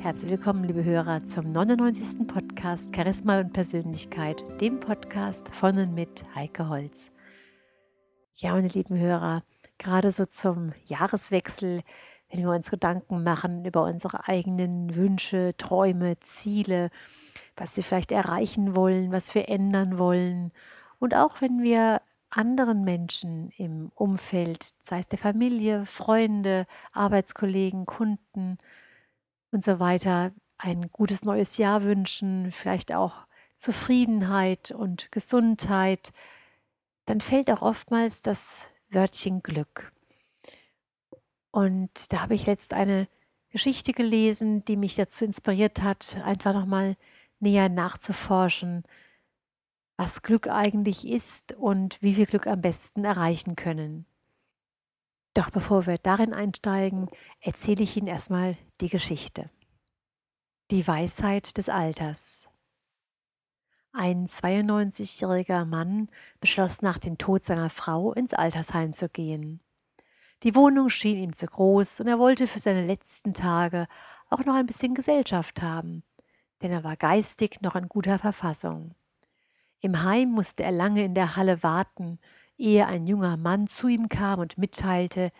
Herzlich willkommen, liebe Hörer, zum 99. Podcast Charisma und Persönlichkeit, dem Podcast von und mit Heike Holz. Ja, meine lieben Hörer, gerade so zum Jahreswechsel, wenn wir uns Gedanken machen über unsere eigenen Wünsche, Träume, Ziele, was wir vielleicht erreichen wollen, was wir ändern wollen und auch wenn wir anderen Menschen im Umfeld, sei es der Familie, Freunde, Arbeitskollegen, Kunden und so weiter, ein gutes neues Jahr wünschen, vielleicht auch Zufriedenheit und Gesundheit, dann fällt auch oftmals das Wörtchen Glück. Und da habe ich letzt eine Geschichte gelesen, die mich dazu inspiriert hat, einfach nochmal näher nachzuforschen, was Glück eigentlich ist und wie wir Glück am besten erreichen können. Doch bevor wir darin einsteigen, erzähle ich Ihnen erstmal die Geschichte. Die Weisheit des Alters. Ein 92-jähriger Mann beschloss nach dem Tod seiner Frau ins Altersheim zu gehen. Die Wohnung schien ihm zu groß und er wollte für seine letzten Tage auch noch ein bisschen Gesellschaft haben, denn er war geistig noch in guter Verfassung. Im Heim musste er lange in der Halle warten, ehe ein junger Mann zu ihm kam und mitteilte,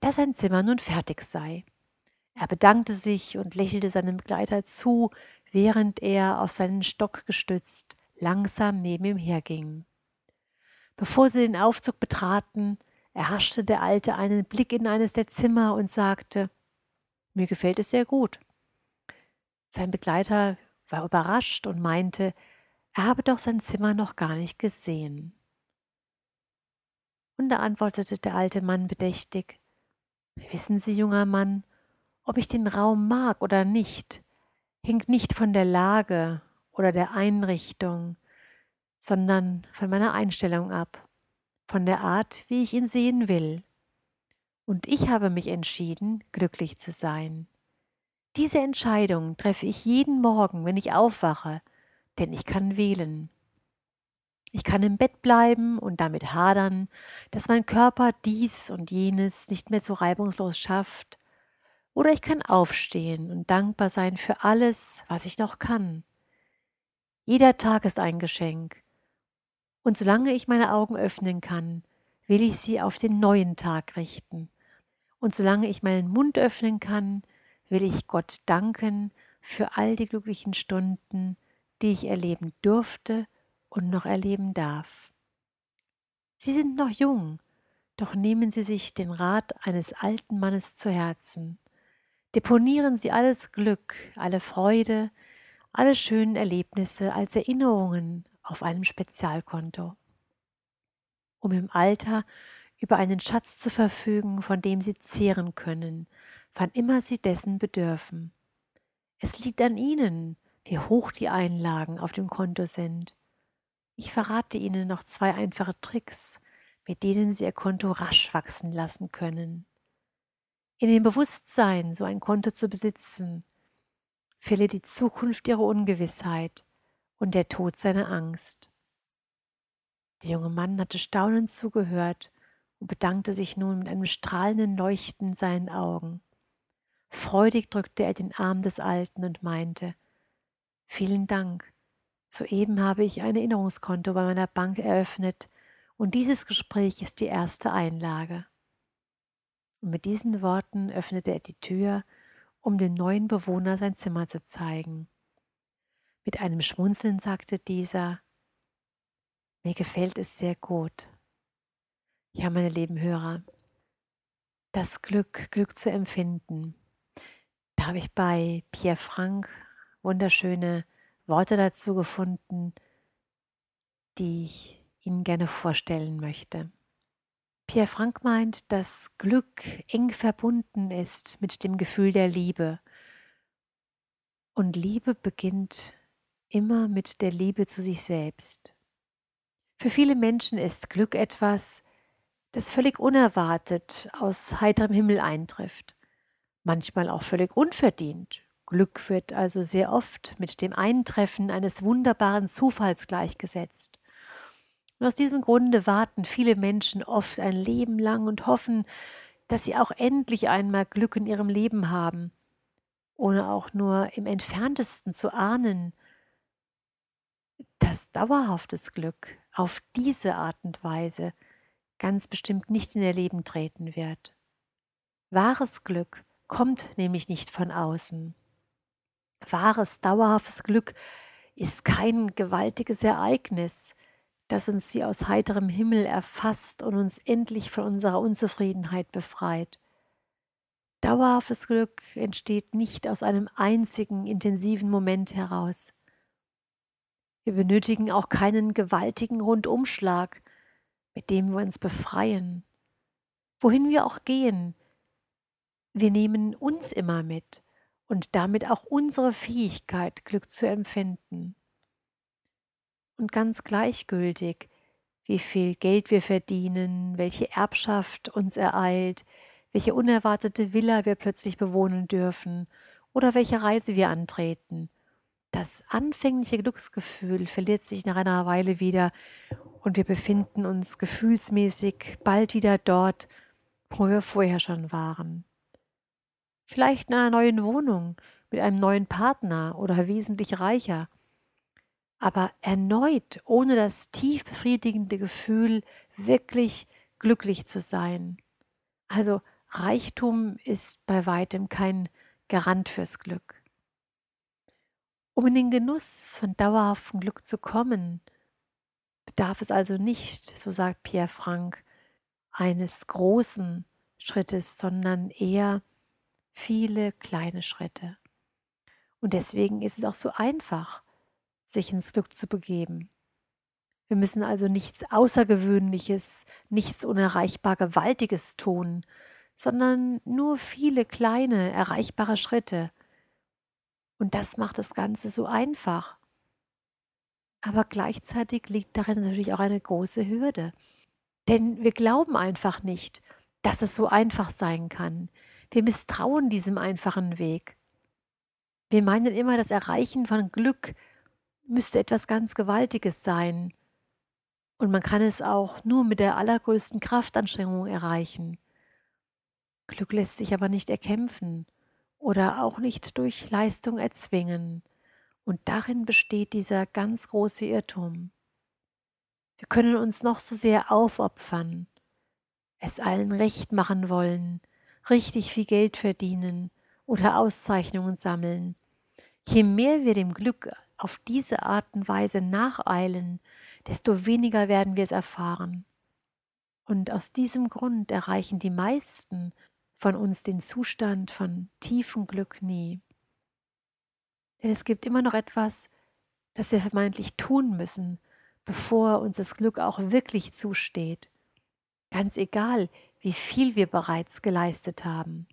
dass sein Zimmer nun fertig sei. Er bedankte sich und lächelte seinem Begleiter zu, während er auf seinen Stock gestützt langsam neben ihm herging. Bevor sie den Aufzug betraten, erhaschte der Alte einen Blick in eines der Zimmer und sagte Mir gefällt es sehr gut. Sein Begleiter war überrascht und meinte, er habe doch sein Zimmer noch gar nicht gesehen. Und da antwortete der alte Mann bedächtig Wissen Sie, junger Mann, ob ich den Raum mag oder nicht, hängt nicht von der Lage oder der Einrichtung, sondern von meiner Einstellung ab, von der Art, wie ich ihn sehen will. Und ich habe mich entschieden, glücklich zu sein. Diese Entscheidung treffe ich jeden Morgen, wenn ich aufwache, denn ich kann wählen. Ich kann im Bett bleiben und damit hadern, dass mein Körper dies und jenes nicht mehr so reibungslos schafft, oder ich kann aufstehen und dankbar sein für alles, was ich noch kann. Jeder Tag ist ein Geschenk, und solange ich meine Augen öffnen kann, will ich sie auf den neuen Tag richten. Und solange ich meinen Mund öffnen kann, will ich Gott danken für all die glücklichen Stunden, die ich erleben durfte und noch erleben darf. Sie sind noch jung, doch nehmen Sie sich den Rat eines alten Mannes zu Herzen. Deponieren Sie alles Glück, alle Freude, alle schönen Erlebnisse als Erinnerungen auf einem Spezialkonto, um im Alter über einen Schatz zu verfügen, von dem Sie zehren können, wann immer Sie dessen bedürfen. Es liegt an Ihnen, wie hoch die Einlagen auf dem Konto sind. Ich verrate Ihnen noch zwei einfache Tricks, mit denen Sie Ihr Konto rasch wachsen lassen können. In dem Bewusstsein, so ein Konto zu besitzen, fälle die Zukunft ihre Ungewissheit und der Tod seine Angst. Der junge Mann hatte staunend zugehört und bedankte sich nun mit einem strahlenden Leuchten in seinen Augen. Freudig drückte er den Arm des Alten und meinte, Vielen Dank. Soeben habe ich ein Erinnerungskonto bei meiner Bank eröffnet und dieses Gespräch ist die erste Einlage. Und mit diesen Worten öffnete er die Tür, um dem neuen Bewohner sein Zimmer zu zeigen. Mit einem Schmunzeln sagte dieser, mir gefällt es sehr gut. Ja, meine lieben Hörer, das Glück, Glück zu empfinden. Da habe ich bei Pierre Frank wunderschöne Worte dazu gefunden, die ich Ihnen gerne vorstellen möchte. Pierre Frank meint, dass Glück eng verbunden ist mit dem Gefühl der Liebe. Und Liebe beginnt immer mit der Liebe zu sich selbst. Für viele Menschen ist Glück etwas, das völlig unerwartet aus heiterem Himmel eintrifft, manchmal auch völlig unverdient. Glück wird also sehr oft mit dem Eintreffen eines wunderbaren Zufalls gleichgesetzt. Und aus diesem Grunde warten viele Menschen oft ein Leben lang und hoffen, dass sie auch endlich einmal Glück in ihrem Leben haben. ohne auch nur im entferntesten zu ahnen, dass dauerhaftes Glück auf diese Art und Weise ganz bestimmt nicht in ihr Leben treten wird. Wahres Glück kommt nämlich nicht von außen. Wahres, dauerhaftes Glück ist kein gewaltiges Ereignis, das uns wie aus heiterem Himmel erfasst und uns endlich von unserer Unzufriedenheit befreit. Dauerhaftes Glück entsteht nicht aus einem einzigen intensiven Moment heraus. Wir benötigen auch keinen gewaltigen Rundumschlag, mit dem wir uns befreien. Wohin wir auch gehen, wir nehmen uns immer mit und damit auch unsere Fähigkeit, Glück zu empfinden. Und ganz gleichgültig, wie viel Geld wir verdienen, welche Erbschaft uns ereilt, welche unerwartete Villa wir plötzlich bewohnen dürfen oder welche Reise wir antreten. Das anfängliche Glücksgefühl verliert sich nach einer Weile wieder und wir befinden uns gefühlsmäßig bald wieder dort, wo wir vorher schon waren vielleicht in einer neuen Wohnung, mit einem neuen Partner oder wesentlich reicher. Aber erneut ohne das tief befriedigende Gefühl, wirklich glücklich zu sein. Also Reichtum ist bei weitem kein Garant fürs Glück. Um in den Genuss von dauerhaftem Glück zu kommen, bedarf es also nicht, so sagt Pierre Frank, eines großen Schrittes, sondern eher viele kleine Schritte. Und deswegen ist es auch so einfach, sich ins Glück zu begeben. Wir müssen also nichts Außergewöhnliches, nichts unerreichbar Gewaltiges tun, sondern nur viele kleine, erreichbare Schritte. Und das macht das Ganze so einfach. Aber gleichzeitig liegt darin natürlich auch eine große Hürde. Denn wir glauben einfach nicht, dass es so einfach sein kann. Wir misstrauen diesem einfachen Weg. Wir meinen immer, das Erreichen von Glück müsste etwas ganz Gewaltiges sein. Und man kann es auch nur mit der allergrößten Kraftanstrengung erreichen. Glück lässt sich aber nicht erkämpfen oder auch nicht durch Leistung erzwingen. Und darin besteht dieser ganz große Irrtum. Wir können uns noch so sehr aufopfern, es allen recht machen wollen, richtig viel Geld verdienen oder Auszeichnungen sammeln. Je mehr wir dem Glück auf diese Art und Weise nacheilen, desto weniger werden wir es erfahren. Und aus diesem Grund erreichen die meisten von uns den Zustand von tiefem Glück nie. Denn es gibt immer noch etwas, das wir vermeintlich tun müssen, bevor uns das Glück auch wirklich zusteht. Ganz egal, wie viel wir bereits geleistet haben.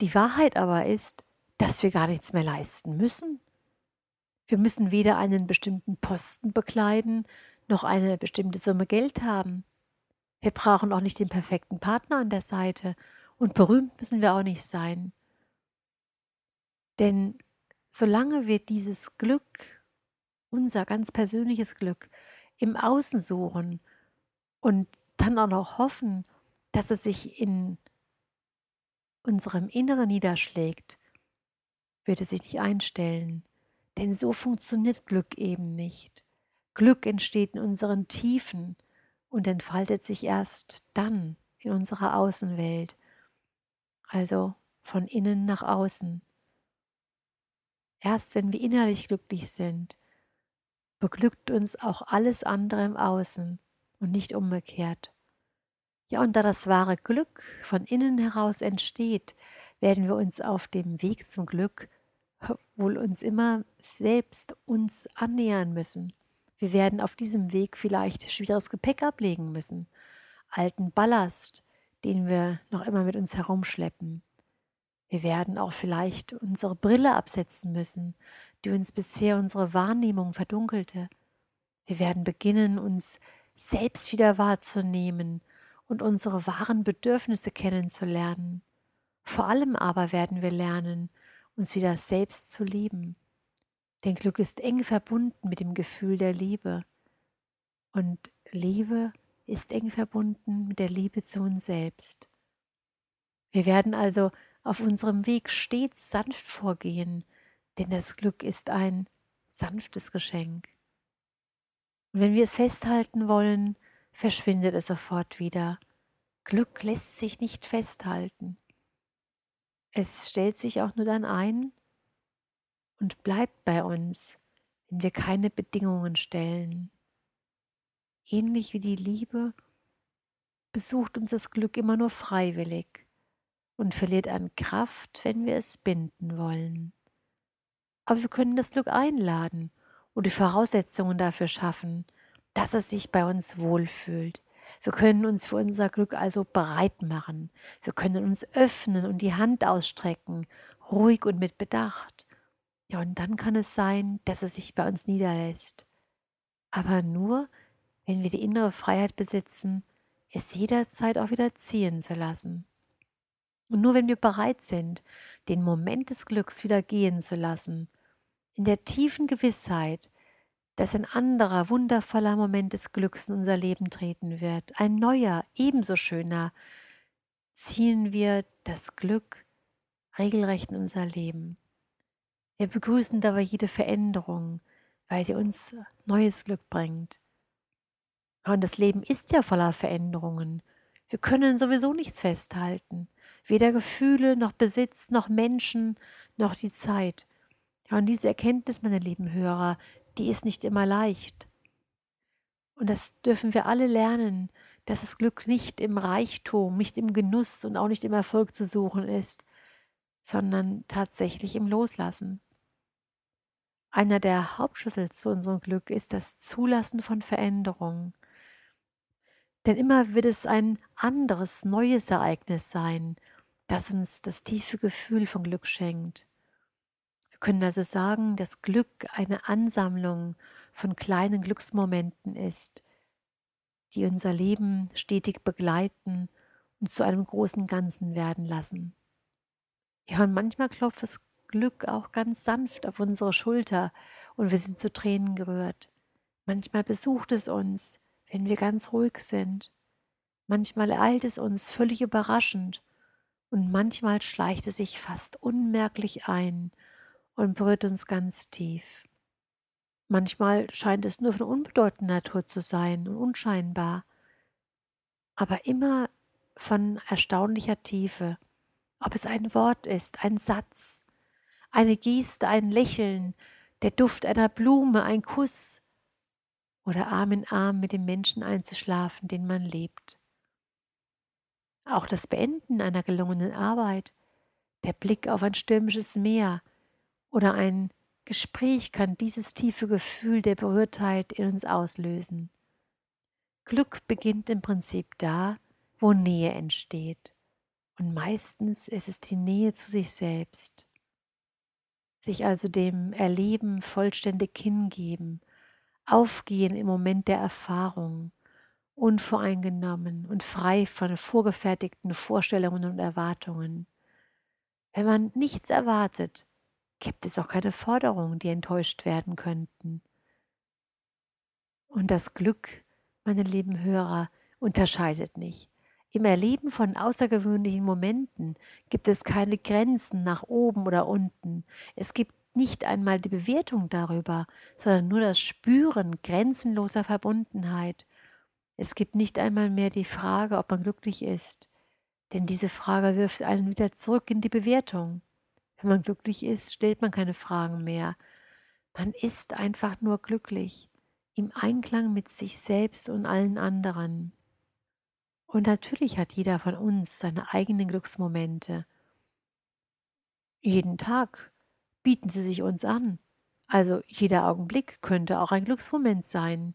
Die Wahrheit aber ist, dass wir gar nichts mehr leisten müssen. Wir müssen weder einen bestimmten Posten bekleiden, noch eine bestimmte Summe Geld haben. Wir brauchen auch nicht den perfekten Partner an der Seite und berühmt müssen wir auch nicht sein. Denn solange wir dieses Glück, unser ganz persönliches Glück, im Außen suchen und dann auch noch hoffen, dass es sich in unserem Inneren niederschlägt, wird es sich nicht einstellen. Denn so funktioniert Glück eben nicht. Glück entsteht in unseren Tiefen und entfaltet sich erst dann in unserer Außenwelt, also von innen nach außen. Erst wenn wir innerlich glücklich sind, beglückt uns auch alles andere im Außen und nicht umgekehrt. Ja, und da das wahre Glück von innen heraus entsteht, werden wir uns auf dem Weg zum Glück wohl uns immer selbst uns annähern müssen. Wir werden auf diesem Weg vielleicht schweres Gepäck ablegen müssen, alten Ballast, den wir noch immer mit uns herumschleppen. Wir werden auch vielleicht unsere Brille absetzen müssen, die uns bisher unsere Wahrnehmung verdunkelte. Wir werden beginnen, uns selbst wieder wahrzunehmen und unsere wahren Bedürfnisse kennenzulernen. Vor allem aber werden wir lernen, uns wieder selbst zu lieben. Denn Glück ist eng verbunden mit dem Gefühl der Liebe. Und Liebe ist eng verbunden mit der Liebe zu uns selbst. Wir werden also auf unserem Weg stets sanft vorgehen, denn das Glück ist ein sanftes Geschenk. Und wenn wir es festhalten wollen, verschwindet es sofort wieder. Glück lässt sich nicht festhalten. Es stellt sich auch nur dann ein und bleibt bei uns, wenn wir keine Bedingungen stellen. Ähnlich wie die Liebe besucht uns das Glück immer nur freiwillig und verliert an Kraft, wenn wir es binden wollen. Aber wir können das Glück einladen und die Voraussetzungen dafür schaffen, dass es sich bei uns wohlfühlt. Wir können uns für unser Glück also bereit machen. Wir können uns öffnen und die Hand ausstrecken, ruhig und mit Bedacht. Ja, und dann kann es sein, dass es sich bei uns niederlässt. Aber nur, wenn wir die innere Freiheit besitzen, es jederzeit auch wieder ziehen zu lassen. Und nur wenn wir bereit sind, den Moment des Glücks wieder gehen zu lassen, in der tiefen Gewissheit, dass ein anderer wundervoller Moment des Glücks in unser Leben treten wird, ein neuer, ebenso schöner, ziehen wir das Glück regelrecht in unser Leben. Wir begrüßen dabei jede Veränderung, weil sie uns neues Glück bringt. Und das Leben ist ja voller Veränderungen. Wir können sowieso nichts festhalten. Weder Gefühle, noch Besitz, noch Menschen, noch die Zeit. Und diese Erkenntnis, meine lieben Hörer, die ist nicht immer leicht. Und das dürfen wir alle lernen, dass das Glück nicht im Reichtum, nicht im Genuss und auch nicht im Erfolg zu suchen ist, sondern tatsächlich im Loslassen. Einer der Hauptschlüssel zu unserem Glück ist das Zulassen von Veränderungen. Denn immer wird es ein anderes, neues Ereignis sein, das uns das tiefe Gefühl von Glück schenkt. Können also sagen, dass Glück eine Ansammlung von kleinen Glücksmomenten ist, die unser Leben stetig begleiten und zu einem großen Ganzen werden lassen. Ja, und manchmal klopft das Glück auch ganz sanft auf unsere Schulter und wir sind zu Tränen gerührt. Manchmal besucht es uns, wenn wir ganz ruhig sind. Manchmal ereilt es uns völlig überraschend und manchmal schleicht es sich fast unmerklich ein und berührt uns ganz tief. Manchmal scheint es nur von unbedeutender Natur zu sein und unscheinbar, aber immer von erstaunlicher Tiefe. Ob es ein Wort ist, ein Satz, eine Geste, ein Lächeln, der Duft einer Blume, ein Kuss oder Arm in Arm mit dem Menschen einzuschlafen, den man lebt. Auch das Beenden einer gelungenen Arbeit, der Blick auf ein stürmisches Meer oder ein Gespräch kann dieses tiefe Gefühl der Berührtheit in uns auslösen. Glück beginnt im Prinzip da, wo Nähe entsteht. Und meistens ist es die Nähe zu sich selbst sich also dem Erleben vollständig hingeben, aufgehen im Moment der Erfahrung, unvoreingenommen und frei von vorgefertigten Vorstellungen und Erwartungen. Wenn man nichts erwartet, gibt es auch keine Forderungen, die enttäuscht werden könnten. Und das Glück, meine lieben Hörer, unterscheidet nicht. Im Erleben von außergewöhnlichen Momenten gibt es keine Grenzen nach oben oder unten. Es gibt nicht einmal die Bewertung darüber, sondern nur das Spüren grenzenloser Verbundenheit. Es gibt nicht einmal mehr die Frage, ob man glücklich ist, denn diese Frage wirft einen wieder zurück in die Bewertung. Wenn man glücklich ist, stellt man keine Fragen mehr. Man ist einfach nur glücklich, im Einklang mit sich selbst und allen anderen. Und natürlich hat jeder von uns seine eigenen Glücksmomente. Jeden Tag bieten sie sich uns an. Also jeder Augenblick könnte auch ein Glücksmoment sein.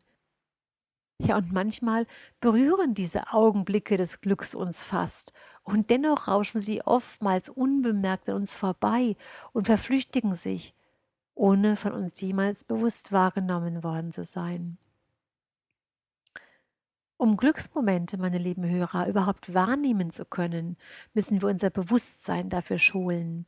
Ja, und manchmal berühren diese Augenblicke des Glücks uns fast, und dennoch rauschen sie oftmals unbemerkt an uns vorbei und verflüchtigen sich, ohne von uns jemals bewusst wahrgenommen worden zu sein. Um Glücksmomente, meine lieben Hörer, überhaupt wahrnehmen zu können, müssen wir unser Bewusstsein dafür schulen.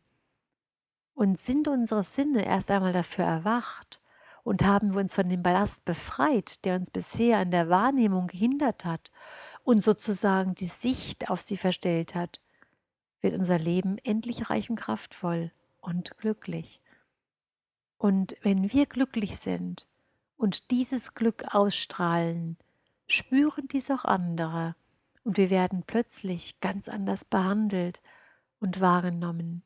Und sind unsere Sinne erst einmal dafür erwacht und haben wir uns von dem Ballast befreit, der uns bisher an der Wahrnehmung gehindert hat und sozusagen die Sicht auf sie verstellt hat, wird unser Leben endlich reich und kraftvoll und glücklich. Und wenn wir glücklich sind und dieses Glück ausstrahlen, spüren dies auch andere und wir werden plötzlich ganz anders behandelt und wahrgenommen.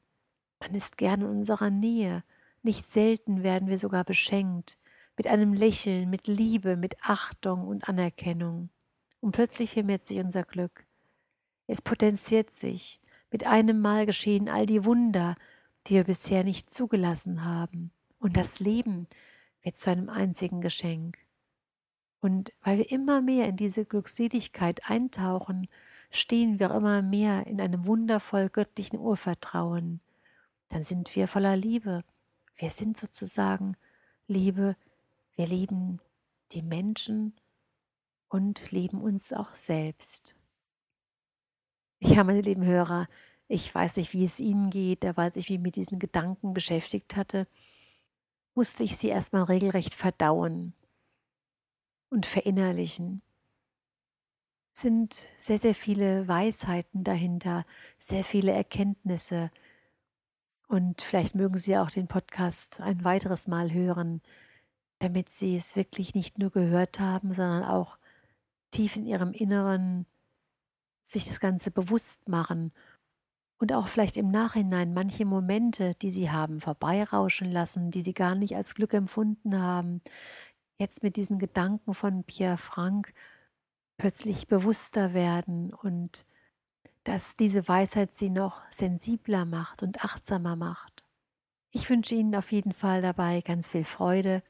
Man ist gern in unserer Nähe, nicht selten werden wir sogar beschenkt, mit einem Lächeln, mit Liebe, mit Achtung und Anerkennung. Und plötzlich vermehrt sich unser Glück. Es potenziert sich. Mit einem Mal geschehen all die Wunder, die wir bisher nicht zugelassen haben. Und das Leben wird zu einem einzigen Geschenk. Und weil wir immer mehr in diese Glückseligkeit eintauchen, stehen wir immer mehr in einem wundervoll göttlichen Urvertrauen. Dann sind wir voller Liebe. Wir sind sozusagen Liebe. Wir lieben die Menschen und lieben uns auch selbst. Ja, meine lieben Hörer, ich weiß nicht, wie es Ihnen geht, aber als ich mich mit diesen Gedanken beschäftigt hatte, musste ich sie erstmal regelrecht verdauen und verinnerlichen. Es sind sehr, sehr viele Weisheiten dahinter, sehr viele Erkenntnisse. Und vielleicht mögen Sie auch den Podcast ein weiteres Mal hören, damit Sie es wirklich nicht nur gehört haben, sondern auch tief in Ihrem Inneren sich das Ganze bewusst machen und auch vielleicht im Nachhinein manche Momente, die sie haben, vorbeirauschen lassen, die sie gar nicht als Glück empfunden haben, jetzt mit diesen Gedanken von Pierre Frank plötzlich bewusster werden und dass diese Weisheit sie noch sensibler macht und achtsamer macht. Ich wünsche Ihnen auf jeden Fall dabei ganz viel Freude.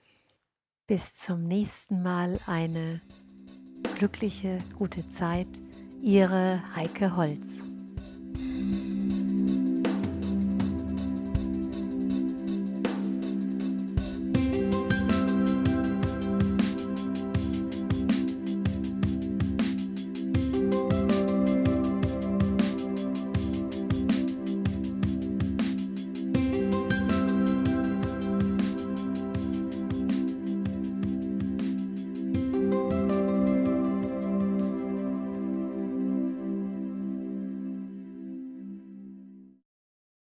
Bis zum nächsten Mal eine glückliche, gute Zeit. Ihre Heike Holz.